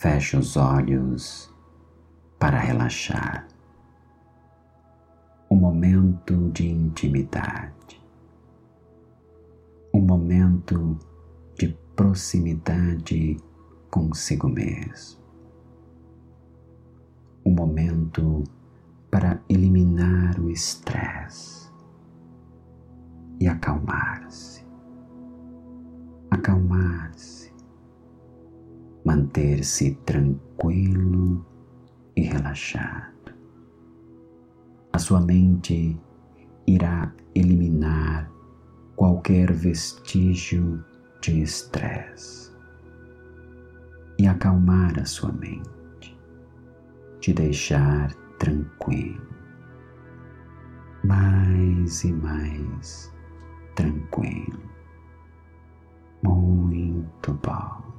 Feche os olhos para relaxar. Um momento de intimidade. Um momento de proximidade consigo mesmo. Um momento para eliminar o estresse e acalmar-se. Acalmar-se. Manter-se tranquilo e relaxado. A sua mente irá eliminar qualquer vestígio de estresse e acalmar a sua mente, te deixar tranquilo, mais e mais tranquilo, muito bom.